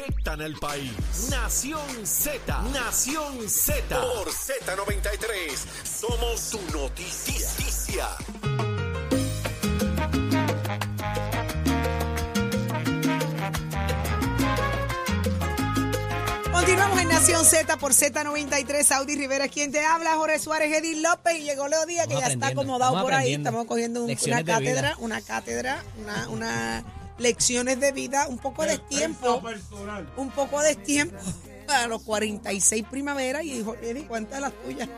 afectan al país. Nación Z, Nación Z. Por Z93, somos su noticia. Continuamos en Nación Z por Z93, Audi Rivera, quien te habla, Jorge Suárez, Edith López y llegó Leo Díaz, que ya está acomodado por ahí. Estamos cogiendo un- una cátedra, una cátedra, una, una lecciones de vida, un poco de tiempo, un poco de tiempo a los 46 primaveras y dijo, Edith, ¿cuántas las tuyas?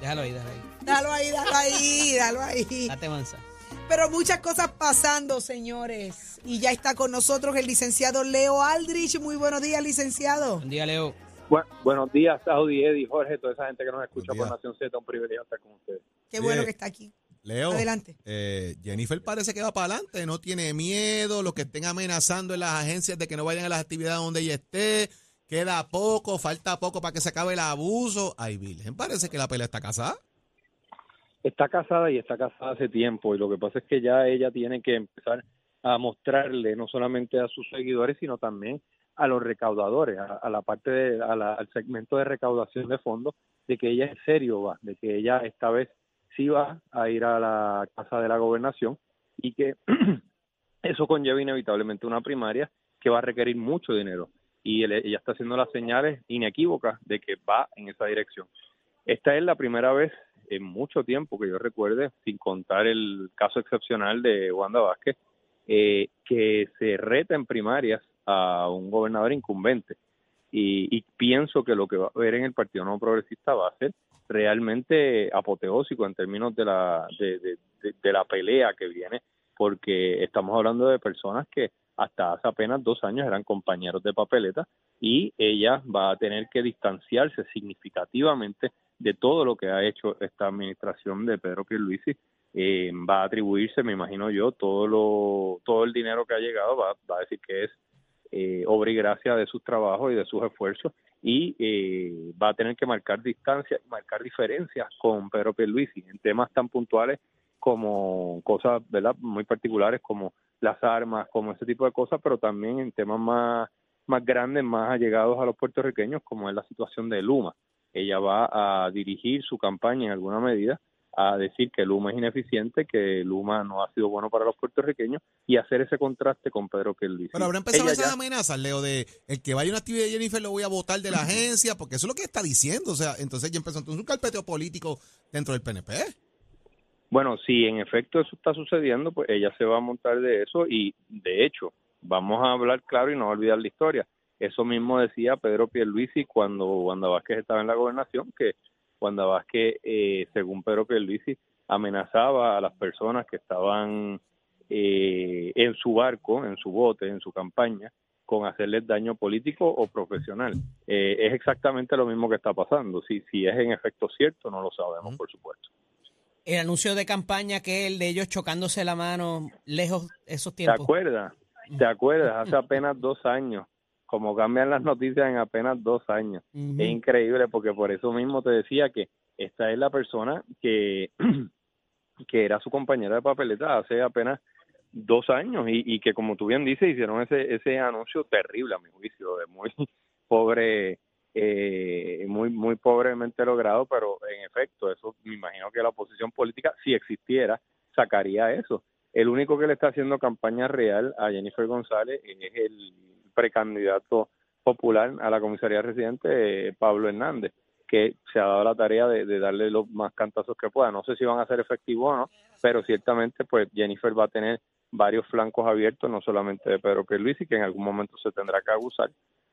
Déjalo ahí, déjalo ahí. Dalo ahí, dalo ahí, dalo ahí. Date mansa. Pero muchas cosas pasando, señores. Y ya está con nosotros el licenciado Leo Aldrich. Muy buenos días, licenciado. Buen día, Leo. Bu- buenos días, Saudi, Eddie, Jorge, toda esa gente que nos escucha por. Nación Z, un privilegio estar con ustedes. Qué Sí. bueno que está aquí. Leo, Adelante. eh, Jennifer parece que va para adelante, no tiene miedo, los que estén amenazando en las agencias de que no vayan a las actividades donde ella esté, queda poco, falta poco para que se acabe el abuso. Ay, Virgen, parece que la pelea está casada. Está casada y está casada hace tiempo, y lo que pasa es que ya ella tiene que empezar a mostrarle no solamente a sus seguidores, sino también a los recaudadores, a, a la parte, de, a la- al segmento de recaudación de fondos, de que ella en serio va, de que ella esta vez sí va a ir a la casa de la gobernación y que eso conlleva inevitablemente una primaria que va a requerir mucho dinero y ella está haciendo las señales inequívocas de que va en esa dirección. Esta es la primera vez en mucho tiempo que yo recuerde, sin contar el caso excepcional de Wanda Vázquez, eh, que se reta en primarias a un gobernador incumbente. Y, y pienso que lo que va a haber en el Partido No Progresista va a ser realmente apoteósico en términos de la, de, la pelea que viene, porque estamos hablando de personas que hasta hace apenas dos años eran compañeros de papeleta y ella va a tener que distanciarse significativamente de todo lo que ha hecho esta administración de Pedro Pierluisi. Eh, va a atribuirse, me imagino yo, todo lo todo el dinero que ha llegado, va, va a decir que es eh, obra y gracia de sus trabajos y de sus esfuerzos y eh, va a tener que marcar distancia y marcar diferencias con Pedro Pierluisi en temas tan puntuales como cosas verdad muy particulares como las armas como ese tipo de cosas pero también en temas más más grandes más allegados a los puertorriqueños como es la situación de Luma. Ella va a dirigir su campaña en alguna medida a decir que Luma es ineficiente, que Luma no ha sido bueno para los puertorriqueños y hacer ese contraste con Pedro Pierluisi. Pero habrá empezado Ella esas ya- amenazas, Leo, de el que vaya a una actividad de Jennifer lo voy a votar de la agencia, porque eso es lo que está diciendo. O sea, entonces ya empezó entonces un carpeteo político dentro del PNP. Bueno, si en efecto eso está sucediendo, pues ella se va a montar de eso y de hecho, vamos a hablar claro y no olvidar la historia. Eso mismo decía Pedro Pierluisi cuando Wanda Vázquez estaba en la gobernación, que Wanda Vázquez, eh, según Pedro Pierluisi, amenazaba a las personas que estaban eh, en su barco, en su bote, en su campaña, con hacerles daño político o profesional. Eh, es exactamente lo mismo que está pasando. Si, si es en efecto cierto, no lo sabemos, por supuesto. El anuncio de campaña que el de ellos chocándose la mano lejos esos ¿Te tiempos. acuerdas? ¿Te acuerdas? Hace apenas dos años, como cambian las noticias en apenas dos años. Es increíble porque por eso mismo te decía que esta es la persona que, que era su compañera de papeleta hace apenas dos años y, y que como tú bien dices hicieron ese ese anuncio terrible a mi juicio de muy pobre eh, muy muy pobremente logrado pero en efecto eso me imagino que la oposición política si existiera sacaría eso el único que le está haciendo campaña real a Jennifer González es el precandidato popular a la comisaría residente eh, Pablo Hernández que se ha dado la tarea de, darle los más cantazos que pueda. No sé si van a ser efectivos o no, pero ciertamente pues Jennifer va a tener varios flancos abiertos, no solamente de Pedro Pierluisi, que en algún momento se tendrá que abusar,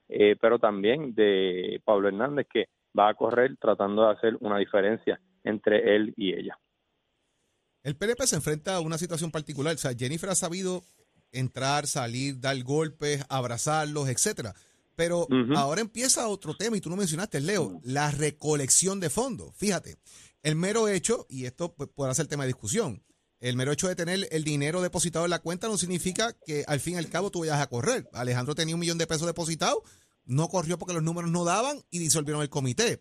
eh, pero también de Pablo Hernández, que va a correr tratando de hacer una diferencia entre él y ella. El PNP se enfrenta a una situación particular. O sea, Jennifer ha sabido entrar, salir, dar golpes, abrazarlos, etcétera. Pero ahora empieza otro tema, y tú lo mencionaste, Leo, la recolección de fondos. Fíjate, el mero hecho, y esto pues, podrá ser tema de discusión, el mero hecho de tener el dinero depositado en la cuenta no significa que al fin y al cabo tú vayas a correr. Alejandro tenía un millón de pesos depositados, no corrió porque los números no daban y disolvieron el comité.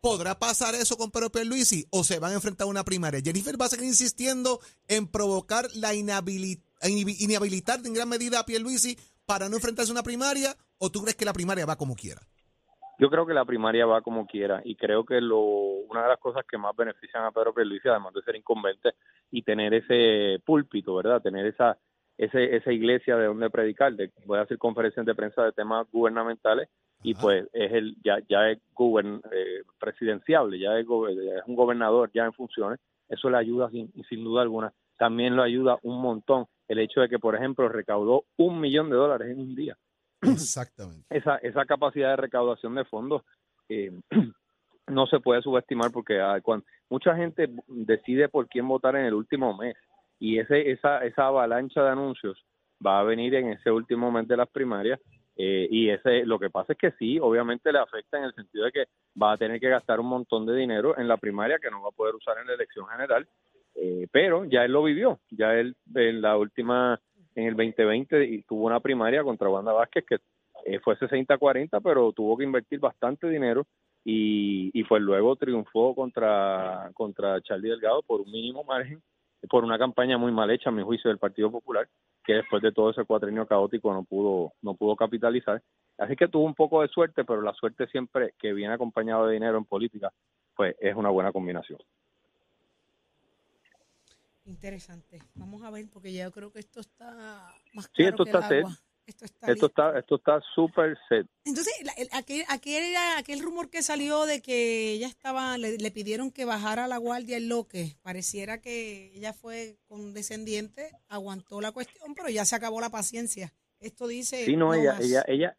¿Podrá pasar eso con Pedro Pierluisi o se van a enfrentar a una primaria? Jennifer va a seguir insistiendo en provocar la inhabili- inhibi- inhabilitar en gran medida a Pierluisi para no enfrentarse a una primaria ¿O tú crees que la primaria va como quiera? Yo creo que la primaria va como quiera y creo que lo, una de las cosas que más benefician a Pedro Pierluisi, además de ser incumbente y tener ese púlpito, ¿verdad? Tener esa ese, esa iglesia de donde predicar, de, voy a hacer conferencias de prensa de temas gubernamentales y pues es el ya ya es gubern, eh, presidenciable, ya es, es, un gobernador ya en funciones, eso le ayuda sin, sin duda alguna. También lo ayuda un montón el hecho de que, por ejemplo, recaudó un millón de dólares en un día. Exactamente. Esa, esa capacidad de recaudación de fondos eh, no se puede subestimar porque ah, cuando mucha gente decide por quién votar en el último mes y ese esa esa avalancha de anuncios va a venir en ese último mes de las primarias eh, y ese lo que pasa es que sí obviamente le afecta en el sentido de que va a tener que gastar un montón de dinero en la primaria que no va a poder usar en la elección general eh, pero ya él lo vivió ya él en la última en el 2020 y tuvo una primaria contra Wanda Vázquez que eh, fue 60-40 pero tuvo que invertir bastante dinero y, y pues luego triunfó contra contra Charlie Delgado por un mínimo margen por una campaña muy mal hecha, a mi juicio, del Partido Popular, que después de todo ese cuatrenio caótico no pudo, no pudo capitalizar. Así que tuvo un poco de suerte, pero la suerte siempre que viene acompañado de dinero en política, pues es una buena combinación. Interesante. Vamos a ver, porque yo creo que esto está más Sí, esto está set. Esto está esto está esto está súper set. Entonces, aquel, aquel, aquel rumor que salió de que ella estaba, le, pidieron que bajara la guardia el loque, pareciera que ella fue condescendiente, aguantó la cuestión, pero ya se acabó la paciencia. Esto dice... Sí, no, ella, ella, ella,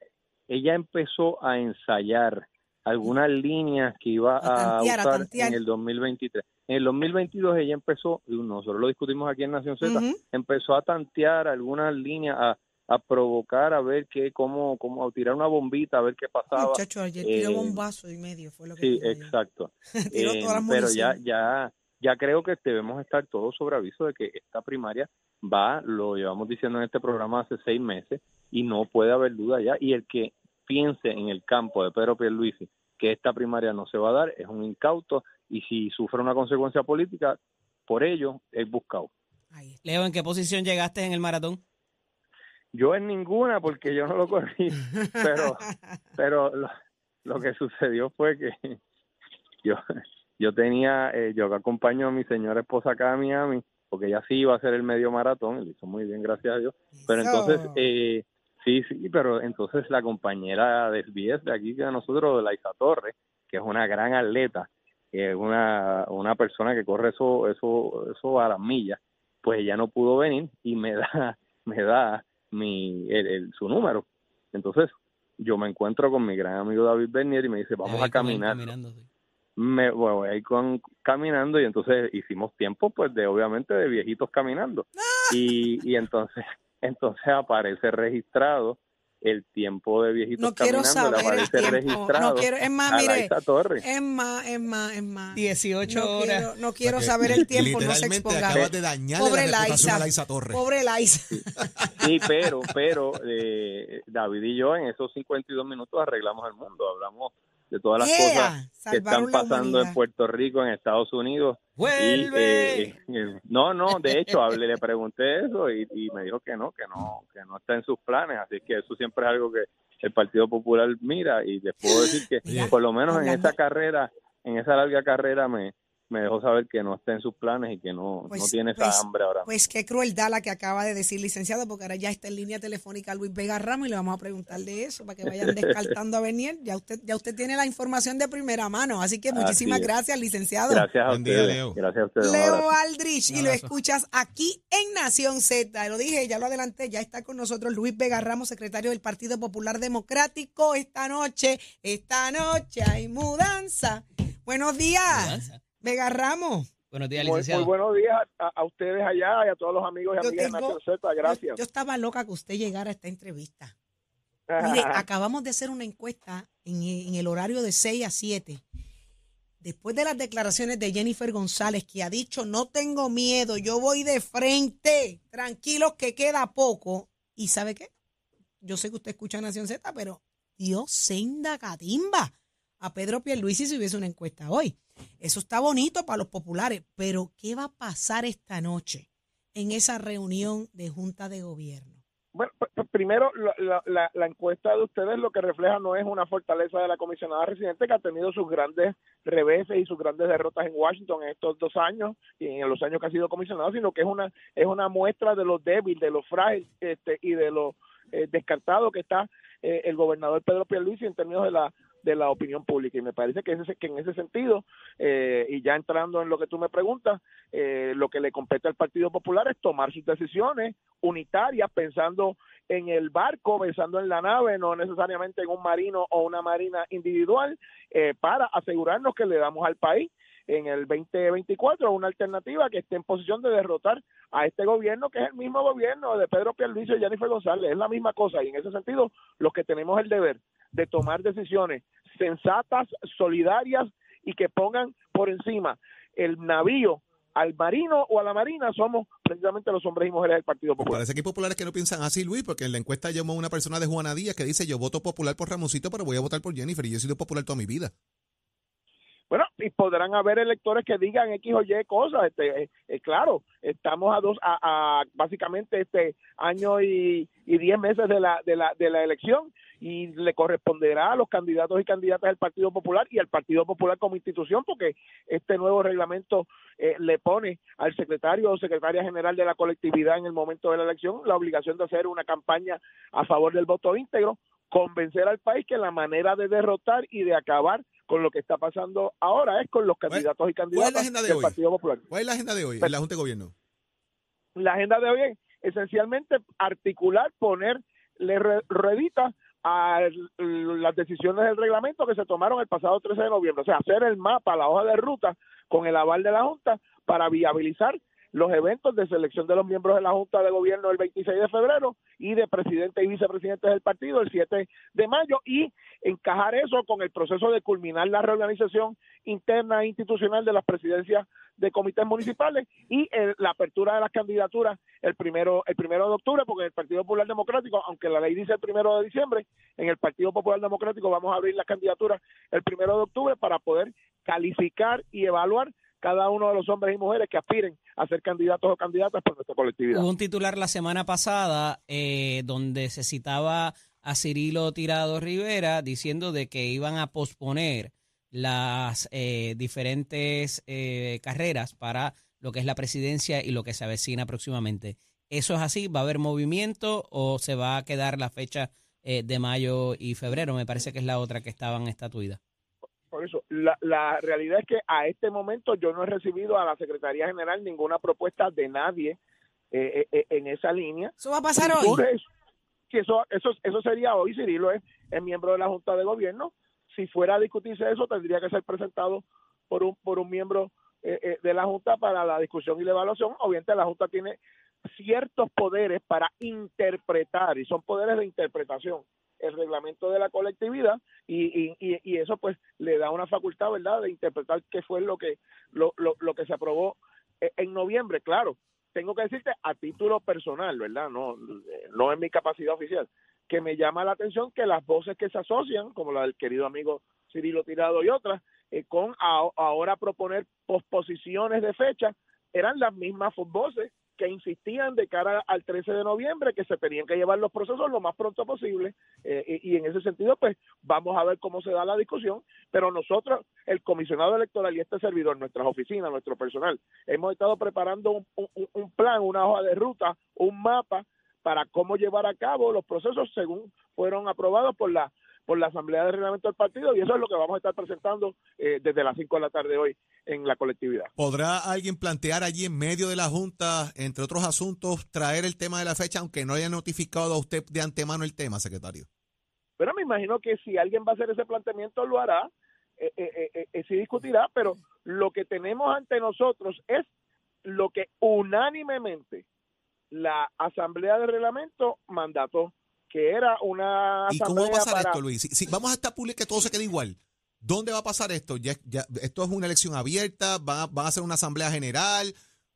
ella empezó a ensayar algunas líneas que iba a, usar en el 2023. En el 2022 ella empezó, nosotros lo discutimos aquí en Nación Z, empezó a tantear algunas líneas, a a provocar a ver qué cómo cómo a tirar una bombita a ver qué pasaba. Muchacho ayer tiró eh, bombazo y medio fue lo que sí exacto. Eh, pero ya ya ya creo que debemos estar todos sobre aviso de que esta primaria va lo llevamos diciendo en este programa hace seis meses y no puede haber duda ya. Y el que piense en el campo de Pedro Pierluisi que esta primaria no se va a dar es un incauto y si sufre una consecuencia política por ello es buscado. Leo en qué posición llegaste en el maratón yo en ninguna porque yo no lo corrí, pero pero lo, que sucedió fue que yo yo tenía eh, yo acompaño a mi señora esposa acá a Miami porque ella sí iba a hacer el medio maratón, lo hizo muy bien, gracias a Dios. Pero entonces eh, sí, sí, pero entonces la compañera de de aquí de nosotros, de Isa Torres, que es una gran atleta, es una, una persona que corre eso, eso, eso a las millas, pues ella no pudo venir y me da, me da mi el, su número. Entonces, yo me encuentro con mi gran amigo David Bernier y me dice, vamos a caminar. Me voy a con, caminando y entonces hicimos tiempo, pues, de obviamente de viejitos caminando. Y, y entonces, entonces aparece registrado el tiempo de viejitos no quiero saber el tiempo. no quiero, es más, mire, es más, es más, es más. 18 no horas. Quiero, no quiero saber el tiempo, no se exponga. Acabas de dañar Pobre la Laisa, Laisa Torres. Pobre Laisa. Sí, pero, pero eh, David y yo en esos 52 minutos arreglamos el mundo, hablamos de todas las cosas que están pasando en Puerto Rico, en Estados Unidos. ¡Vuelve! Eh, eh, no, no, de hecho, hablé, le pregunté eso y, y, me dijo que no, que no, que no está en sus planes, así que eso siempre es algo que el Partido Popular mira y les puedo decir que por lo menos en esa carrera, en esa larga carrera me, me dejó saber que no está en sus planes y que no, no pues, tiene esa pues, hambre ahora. Pues qué crueldad la que acaba de decir licenciado, porque ahora ya está en línea telefónica Luis Vega Ramos y le vamos a preguntar de eso para que vayan descartando a venir. Ya usted, ya usted tiene la información de primera mano, así que muchísimas gracias, licenciado. Gracias a ustedes. Leo. Gracias a ustedes. Leo Aldrich, y lo escuchas aquí en Nación Z. Lo dije, ya lo adelanté, ya está con nosotros Luis Vega Ramos, secretario del Partido Popular Democrático. Esta noche, esta noche hay mudanza. Buenos días. Vega Ramos. Buenos días, licenciado. Muy, buenos días a, ustedes allá y a todos los amigos y amigas de Nación Z. Gracias. Yo, estaba loca que usted llegara a esta entrevista. Mire, acabamos de hacer una encuesta en, en, el horario de 6 a 7. Después de las declaraciones de Jennifer González, que ha dicho, no tengo miedo, yo voy de frente, tranquilos que queda poco. ¿Y sabe qué? Yo sé que usted escucha Nación Z, pero Dios senda catimba a Pedro Pierluisi si hubiese una encuesta hoy. Eso está bonito para los populares, pero ¿qué va a pasar esta noche en esa reunión de Junta de Gobierno? Bueno, primero, la, la, la, encuesta de ustedes lo que refleja no es una fortaleza de la comisionada residente que ha tenido sus grandes reveses y sus grandes derrotas en Washington en estos dos años y en los años que ha sido comisionado, sino que es una es una muestra de lo débil, de lo frágil este, y de lo eh, descartado que está eh, el gobernador Pedro Pierluisi en términos de la de la opinión pública. Y me parece que, ese, que en ese sentido eh, y ya entrando en lo que tú me preguntas eh, lo que le compete al Partido Popular es tomar sus decisiones unitarias pensando en el barco, pensando en la nave, no necesariamente en un marino o una marina individual, eh, para asegurarnos que le damos al país en el 2024 una alternativa que esté en posición de derrotar a este gobierno que es el mismo gobierno de Pedro Pierluisi y Jennifer González, es la misma cosa y en ese sentido los que tenemos el deber de tomar decisiones sensatas, solidarias y que pongan por encima el navío al marino o a la marina somos precisamente los hombres y mujeres del Partido Popular. Parece que hay populares que no piensan así, Luis, porque en la encuesta llamó una persona de Juana Díaz que dice yo voto popular por Ramoncito, pero voy a votar por Jennifer y yo he sido popular toda mi vida. Bueno, y podrán haber electores que digan X o Y cosas. Este, eh, eh, claro, estamos a dos, a, básicamente este año y, y diez meses de la, de la, de la elección y le corresponderá a los candidatos y candidatas del Partido Popular y al Partido Popular como institución, porque este nuevo reglamento eh, le pone al secretario o secretaria general de la colectividad en el momento de la elección la obligación de hacer una campaña a favor del voto íntegro, convencer al país que la manera de derrotar y de acabar con lo que está pasando ahora es con los candidatos y candidatas del Partido Popular. ¿Cuál es la agenda de hoy en la Junta de Gobierno? La agenda de hoy es esencialmente articular, ponerle rueditas a las decisiones del reglamento que se tomaron el pasado 13 de noviembre, o sea, hacer el mapa, la hoja de ruta con el aval de la Junta para viabilizar los eventos de selección de los miembros de la Junta de Gobierno el 26 de febrero y de presidente y vicepresidentes del partido el 7 de mayo y encajar eso con el proceso de culminar la reorganización interna e institucional de las presidencias de comités municipales y la apertura de las candidaturas el primero el primero de octubre porque en el Partido Popular Democrático aunque la ley dice el primero de diciembre en el Partido Popular Democrático vamos a abrir las candidaturas el primero de octubre para poder calificar y evaluar cada uno de los hombres y mujeres que aspiren a ser candidatos o candidatas por nuestra colectividad. Hubo un titular la semana pasada eh, donde se citaba a Cirilo Tirado Rivera diciendo de que iban a posponer las eh, diferentes eh, carreras para lo que es la presidencia y lo que se avecina próximamente. ¿Eso es así? ¿Va a haber movimiento o se va a quedar la fecha de mayo y febrero? Me parece que es la otra que estaban estatuidas. Por eso, la, la realidad es que a este momento yo no he recibido a la Secretaría General ninguna propuesta de nadie eh, eh, eh, en esa línea. ¿Eso va a pasar hoy? eso, eso, eso sería hoy, Cirilo es, es miembro de la Junta de Gobierno. Si fuera a discutirse eso, tendría que ser presentado por un, por un miembro de la Junta para la discusión y la evaluación. Obviamente la Junta tiene ciertos poderes para interpretar y son poderes de interpretación el reglamento de la colectividad y, y, eso pues le da una facultad, ¿verdad?, de interpretar qué fue lo que, lo, lo, lo que se aprobó e, en noviembre. Claro, tengo que decirte a título personal, ¿verdad?, no, no mi capacidad oficial, que me llama la atención que las voces que se asocian, como la del querido amigo Cirilo Tirado y otras, eh, con ahora proponer posposiciones de fecha, eran las mismas voces que insistían de cara al 13 de noviembre que se tenían que llevar los procesos lo más pronto posible eh, y, en ese sentido pues vamos a ver cómo se da la discusión pero nosotros el comisionado electoral y este servidor nuestras oficinas nuestro personal hemos estado preparando un, un plan una hoja de ruta un mapa para cómo llevar a cabo los procesos según fueron aprobados por la por la Asamblea de Reglamento del Partido y eso es lo que vamos a estar presentando eh, desde las 5 de la tarde hoy en la colectividad. ¿Podrá alguien plantear allí en medio de la Junta, entre otros asuntos, traer el tema de la fecha, aunque no haya notificado a usted de antemano el tema, secretario? Pero me imagino que si alguien va a hacer ese planteamiento, lo hará, eh, eh, eh se discutirá, pero lo que tenemos ante nosotros es lo que unánimemente la Asamblea de Reglamento mandató que era una ¿Y cómo va a pasar esto, Luis? Si, vamos a estar público que todo se quede igual. ¿Dónde va a pasar esto? Ya, ya, ¿Esto es una elección abierta? ¿Van a, ¿Van a hacer una asamblea general?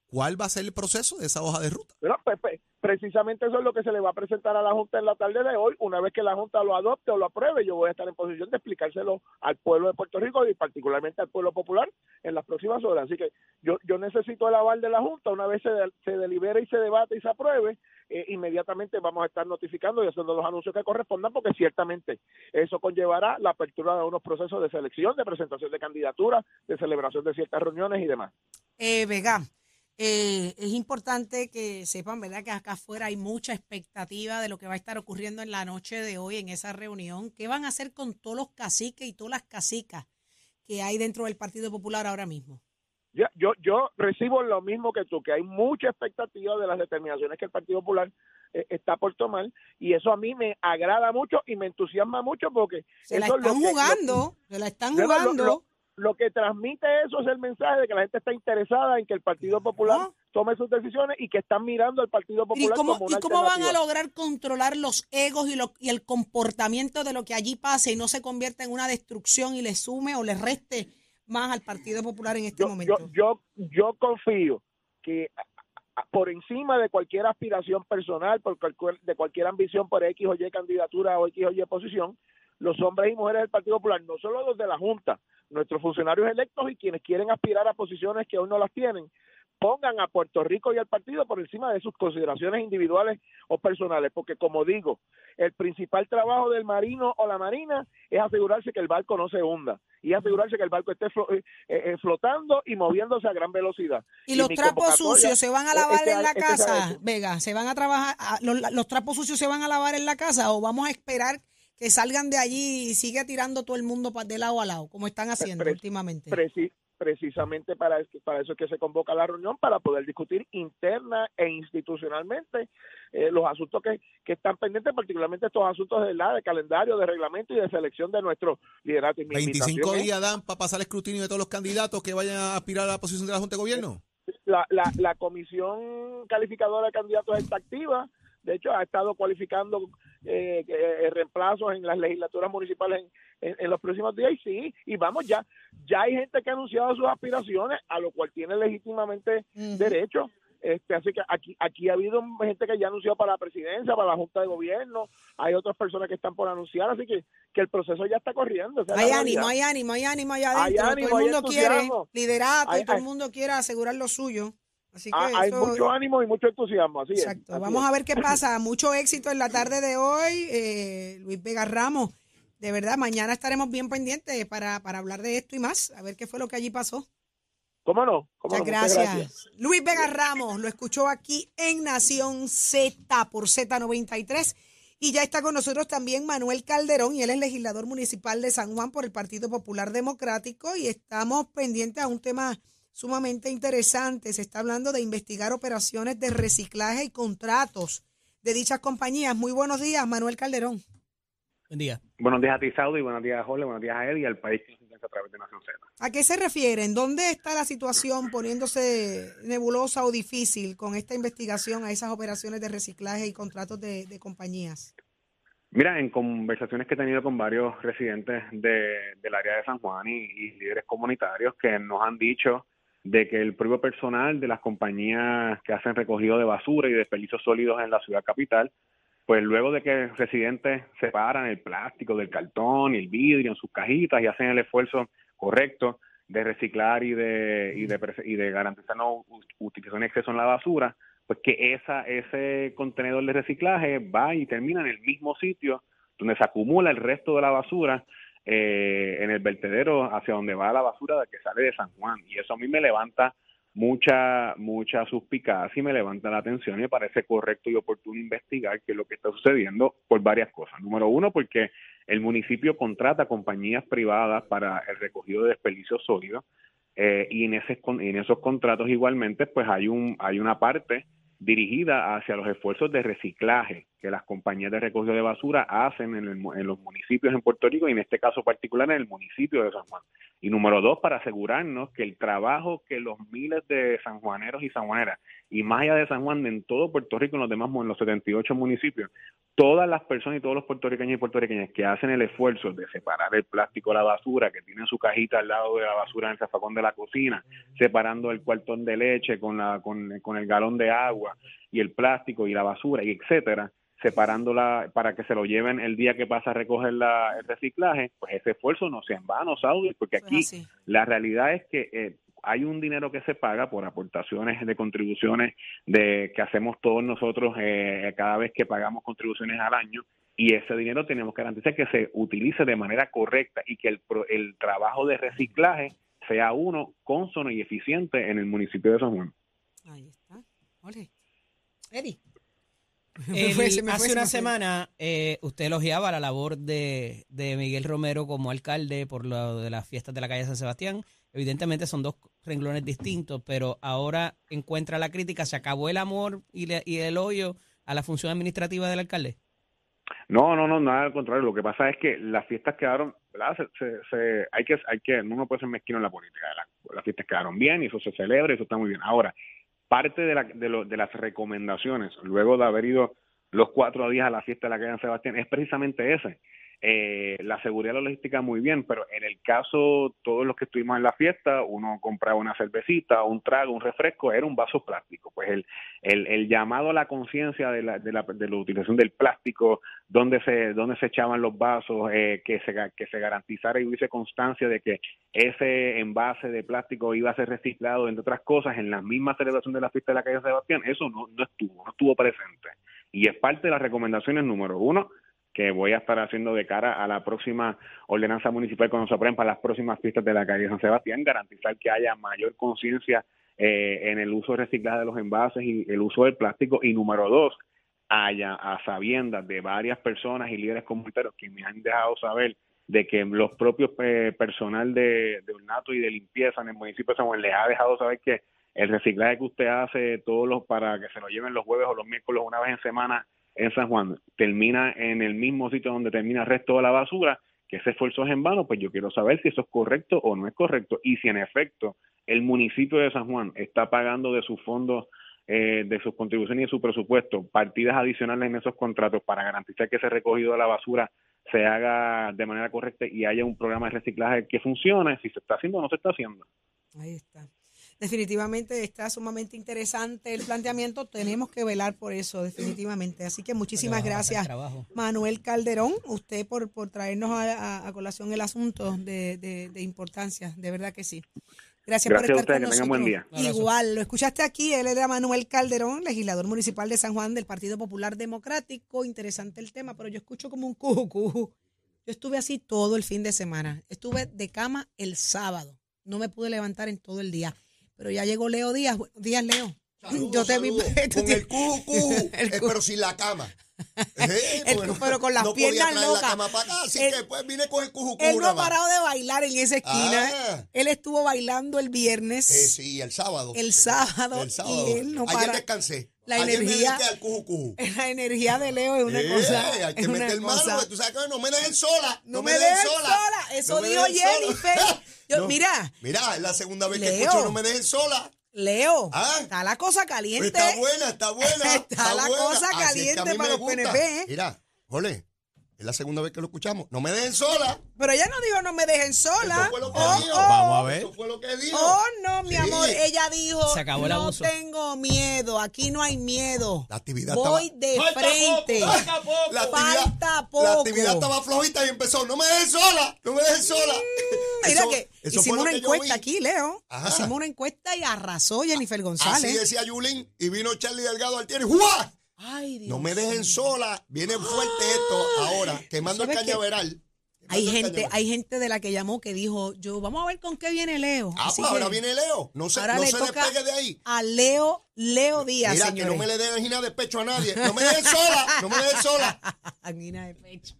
¿Cuál va a ser el proceso de esa hoja de ruta? Pero, pues, pues, precisamente eso es lo que se le va a presentar a la Junta en la tarde de hoy. Una vez que la Junta lo adopte o lo apruebe, yo voy a estar en posición de explicárselo al pueblo de Puerto Rico y particularmente al pueblo popular en las próximas horas. Así que yo, yo necesito el aval de la Junta. Una vez se, se delibere y se debate y se apruebe, eh, inmediatamente vamos a estar notificando y haciendo los anuncios que correspondan, porque ciertamente eso conllevará la apertura de unos procesos de selección, de presentación de candidaturas, de celebración de ciertas reuniones y demás. Eh, Vega, eh, es importante que sepan, ¿verdad?, que acá afuera hay mucha expectativa de lo que va a estar ocurriendo en la noche de hoy en esa reunión. ¿Qué van a hacer con todos los caciques y todas las casicas que hay dentro del Partido Popular ahora mismo? Yo, yo, yo recibo lo mismo que tú, que hay mucha expectativa de las determinaciones que el Partido Popular eh, está por tomar y eso a mí me agrada mucho y me entusiasma mucho porque... Se la están jugando, se la están jugando lo que transmite eso es el mensaje de que la gente está interesada en que el Partido Popular tome sus decisiones y que están mirando al Partido Popular ¿Y cómo, como una ¿y cómo van a lograr controlar los egos y, lo, y el comportamiento de lo que allí pase y no se convierta en una destrucción y le sume o le reste más al Partido Popular en este momento? Yo, yo, yo confío que por encima de cualquier aspiración personal, por de cualquier ambición por X o Y candidatura o X o Y posición, los hombres y mujeres del Partido Popular, no solo los de la Junta, nuestros funcionarios electos y quienes quieren aspirar a posiciones que aún no las tienen, pongan a Puerto Rico y al partido por encima de sus consideraciones individuales o personales, porque como digo, el principal trabajo del marino o la marina es asegurarse que el barco no se hunda y asegurarse que el barco esté eh, eh, flotando y moviéndose a gran velocidad. ¿Y, los trapos sucios se van a lavar en la casa, Vega? ¿Se van a trabajar, los trapos sucios se van a lavar en la casa o vamos a esperar que salgan de allí y siga tirando todo el mundo de lado a lado, como están haciendo últimamente. precisamente para, para eso es que se convoca la reunión, para poder discutir interna e institucionalmente eh, los asuntos que, que, están pendientes, particularmente estos asuntos de, la, de calendario, de reglamento y de selección de nuestro liderato. 25 días dan para pasar el escrutinio de todos los candidatos que vayan a aspirar a la posición de la Junta de Gobierno. La, la, la comisión calificadora de candidatos está activa de hecho ha estado cualificando eh, eh, reemplazos en las legislaturas municipales en, los próximos días y sí, y vamos ya, ya hay gente que ha anunciado sus aspiraciones, a lo cual tiene legítimamente derecho. Este, así que aquí, aquí ha habido gente que ya anunció para la presidencia, para la Junta de Gobierno, hay otras personas que están por anunciar, así que, que el proceso ya está corriendo. hay ánimo, hay ánimo, hay ánimo allá adentro, todo el mundo quiere liderato y todo el mundo quiere asegurar lo suyo. Ah, hay mucho ánimo y mucho entusiasmo, así exacto. Vamos a ver qué pasa. Mucho éxito en la tarde de hoy, eh, Luis Vega Ramos. De verdad, mañana estaremos bien pendientes para, para hablar de esto y más, a ver qué fue lo que allí pasó. ¿Cómo no? Muchas, gracias. Luis Vega Ramos lo escuchó aquí en Nación Z por Z93. Y ya está con nosotros también Manuel Calderón, y él es legislador municipal de San Juan por el Partido Popular Democrático. Y estamos pendientes a un tema sumamente interesante. Se está hablando de investigar operaciones de reciclaje y contratos de dichas compañías. Muy buenos días, Manuel Calderón. Buen día. Buenos días a ti, Saudi, buenos días a Jorge, buenos días a Eddie y al país que nos a través de Nación Z. ¿A qué se refieren? ¿Dónde está la situación poniéndose nebulosa o difícil con esta investigación a esas operaciones de reciclaje y contratos de, compañías? Mira, en conversaciones que he tenido con varios residentes del área de San Juan y, y líderes comunitarios que nos han dicho de que el propio personal de las compañías que hacen recogido de basura y desperdicios sólidos en la ciudad capital, pues luego de que residentes separan el plástico del cartón y el vidrio en sus cajitas y hacen el esfuerzo correcto de reciclar y de, y de, y de garantizar no utilización exceso en la basura, pues que esa, ese contenedor de reciclaje va y termina en el mismo sitio donde se acumula el resto de la basura eh, en el vertedero hacia donde va la basura que sale de San Juan. Y eso a mí me levanta mucha mucha suspicacia y me levanta la atención y me parece correcto y oportuno investigar qué es lo que está sucediendo por varias cosas. Número uno, porque el municipio contrata compañías privadas para el recogido de desperdicios sólidos eh, y en, ese, en esos contratos igualmente pues hay un hay una parte dirigida hacia los esfuerzos de reciclaje que las compañías de recogido de basura hacen en, los municipios en Puerto Rico y en este caso particular en el municipio de San Juan. Y número dos, para asegurarnos que el trabajo que los miles de sanjuaneros y sanjuaneras, y más allá de San Juan, en todo Puerto Rico, en los demás, en los 78 municipios, todas las personas y todos los puertorriqueños y puertorriqueñas que hacen el esfuerzo de separar el plástico de la basura, que tienen su cajita al lado de la basura en el zafacón de la cocina, separando el cuartón de leche con, la, con el galón de agua y el plástico y la basura, y etcétera, separándola para que se lo lleven el día que pasa a recoger la, el reciclaje, pues ese esfuerzo no sea en vano, Saudi, porque aquí la realidad es que eh, hay un dinero que se paga por aportaciones de contribuciones de que hacemos todos nosotros eh, cada vez que pagamos contribuciones al año y ese dinero tenemos que garantizar que se utilice de manera correcta y que el, el trabajo de reciclaje sea uno consono y eficiente en el municipio de San Juan. Ahí está. Eddie. hace una semana eh, usted elogiaba la labor de, Miguel Romero como alcalde por lo de las fiestas de la calle San Sebastián. Evidentemente son dos renglones distintos, pero ahora encuentra la crítica. ¿Se acabó el amor y, el odio a la función administrativa del alcalde? No, no, no, nada al contrario. Lo que pasa es que las fiestas quedaron, ¿verdad? Se, hay que, hay que, uno puede ser mezquino en la política. las fiestas quedaron bien y eso se celebra y eso está muy bien. Ahora, parte de, la, de, de, las recomendaciones, luego de haber ido los cuatro días a la fiesta de la calle San Sebastián, es precisamente ese, eh, la seguridad logística muy bien, pero en el caso, todos los que estuvimos en la fiesta, uno compraba una cervecita, un trago, un refresco, era un vaso plástico. Pues el, el, el llamado a la conciencia de la, de, la, de la utilización del plástico, donde se, donde se echaban los vasos, eh, que, se, que se garantizara y hubiese constancia de que ese envase de plástico iba a ser reciclado, entre otras cosas, en la misma celebración de la fiesta de la calle Sebastián, eso no, no estuvo, no estuvo presente. Y es parte de las recomendaciones número uno, que voy a estar haciendo de cara a la próxima ordenanza municipal cuando se aprueben para las próximas fiestas de la calle San Sebastián, garantizar que haya mayor conciencia eh, en el uso reciclado de los envases y el uso del plástico. Y número dos, haya a sabiendas de varias personas y líderes comunitarios que me han dejado saber de que los propios eh, personal de, de ornato y de limpieza en el municipio de San Juan les ha dejado saber que el reciclaje que usted hace todos los para que se lo lleven los jueves o los miércoles una vez en semana en San Juan termina en el mismo sitio donde termina el resto de la basura, que ese esfuerzo es en vano, pues yo quiero saber si eso es correcto o no es correcto y si en efecto el municipio de San Juan está pagando de sus fondos, eh, de sus contribuciones y de su presupuesto partidas adicionales en esos contratos para garantizar que ese recogido de la basura se haga de manera correcta y haya un programa de reciclaje que funcione, si se está haciendo o no se está haciendo. Ahí está definitivamente está sumamente interesante el planteamiento. Tenemos que velar por eso, definitivamente. Así que muchísimas gracias, Manuel Calderón, usted por, por traernos a, colación el asunto de, importancia. De verdad que sí. Gracias, por estar con nosotros. Buen día. Igual, lo escuchaste aquí, él era Manuel Calderón, legislador municipal de San Juan del Partido Popular Democrático. Interesante el tema, pero yo escucho como un cuju, Yo estuve así todo el fin de semana. Estuve de cama el sábado. No me pude levantar en todo el día. Pero ya llegó Leo Díaz. Buenos días, Leo. Yo te vi. Con el cucu, eh, pero sin la cama. Eh, pero con las piernas locas. La cama para acá, así que pues vine con el cucu. Él no ha parado de bailar en esa esquina. Ah. Él estuvo bailando el viernes. Eh, sí, el sábado. El sábado. El sábado. Y él no para. Ayer descansé. La energía, la energía de Leo es una eh, cosa. Hay que meter mano, tú sabes que no me dejen sola. No, me, dejen sola. Eso dijo Jennifer. mira. Mira, es la segunda vez que escucho no me dejen sola. Leo, ah. está la cosa caliente. está buena, está buena. está, la cosa caliente para los PNP. Mira, jole, es la segunda vez que lo escuchamos. No me dejen sola. Pero ella no dijo no me dejen sola. Eso fue lo que oh, dijo. Oh. Vamos a ver. Eso fue lo que dijo. Oh, no, mi amor. Ella dijo, Se acabó el no tengo miedo. Aquí no hay miedo. La actividad Voy de frente. falta poco. La actividad, falta poco. La actividad estaba flojita y empezó. No me dejen sola. No me dejen sola. Mm, mira que hicimos una encuesta aquí, Leo. Hicimos una encuesta y arrasó Jennifer González. Así decía Yulín. Y vino Charlie Delgado al y ¡Juá! No me dejen sola. Viene fuerte esto ahora, quemando el cañaveral. Hay gente, hay gente de la que llamó que dijo, yo vamos a ver con qué viene Leo. Ah, pues ahora viene Leo. No se, no se despegue de ahí. A Leo, Leo Díaz. Mira, que no me le den angina de pecho a nadie. No me dejen sola, no me dejen sola. angina de pecho.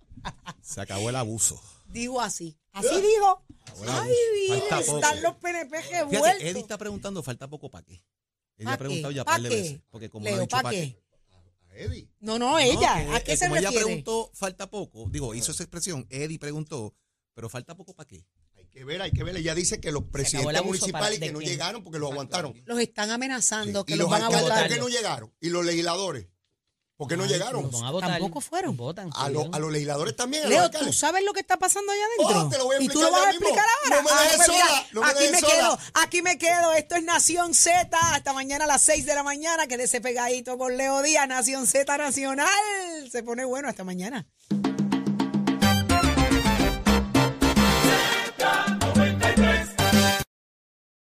se acabó el abuso. Digo así. Así dijo. Ay, están los PNP revueltos. Eddie está preguntando, falta poco para qué. Él ha preguntado ya par de veces. Porque como Leo, ¿para qué? Eddie. No, no, ella. ¿A qué se como ella preguntó, falta poco, digo, hizo esa expresión, Eddie preguntó, pero falta poco para qué. que ver, hay que ver. Ella dice que los presidentes municipales que no llegaron porque lo aguantaron. Los están amenazando que los, van a votar. ¿Por qué no llegaron? Y los legisladores. ¿Por qué no llegaron? Tampoco fueron. a, los legisladores también. Leo, ¿tú sabes lo que está pasando allá adentro? Oh, te lo voy a explicar ¿Y tú lo vas a explicar ahora? No me dejes pues sola. No me aquí me sola. quedo, aquí me quedo. Esto es Nación Z. Hasta mañana a las 6 de la mañana. Quédese pegadito con Leo Díaz. Nación Z Nacional. Se pone bueno. Hasta mañana.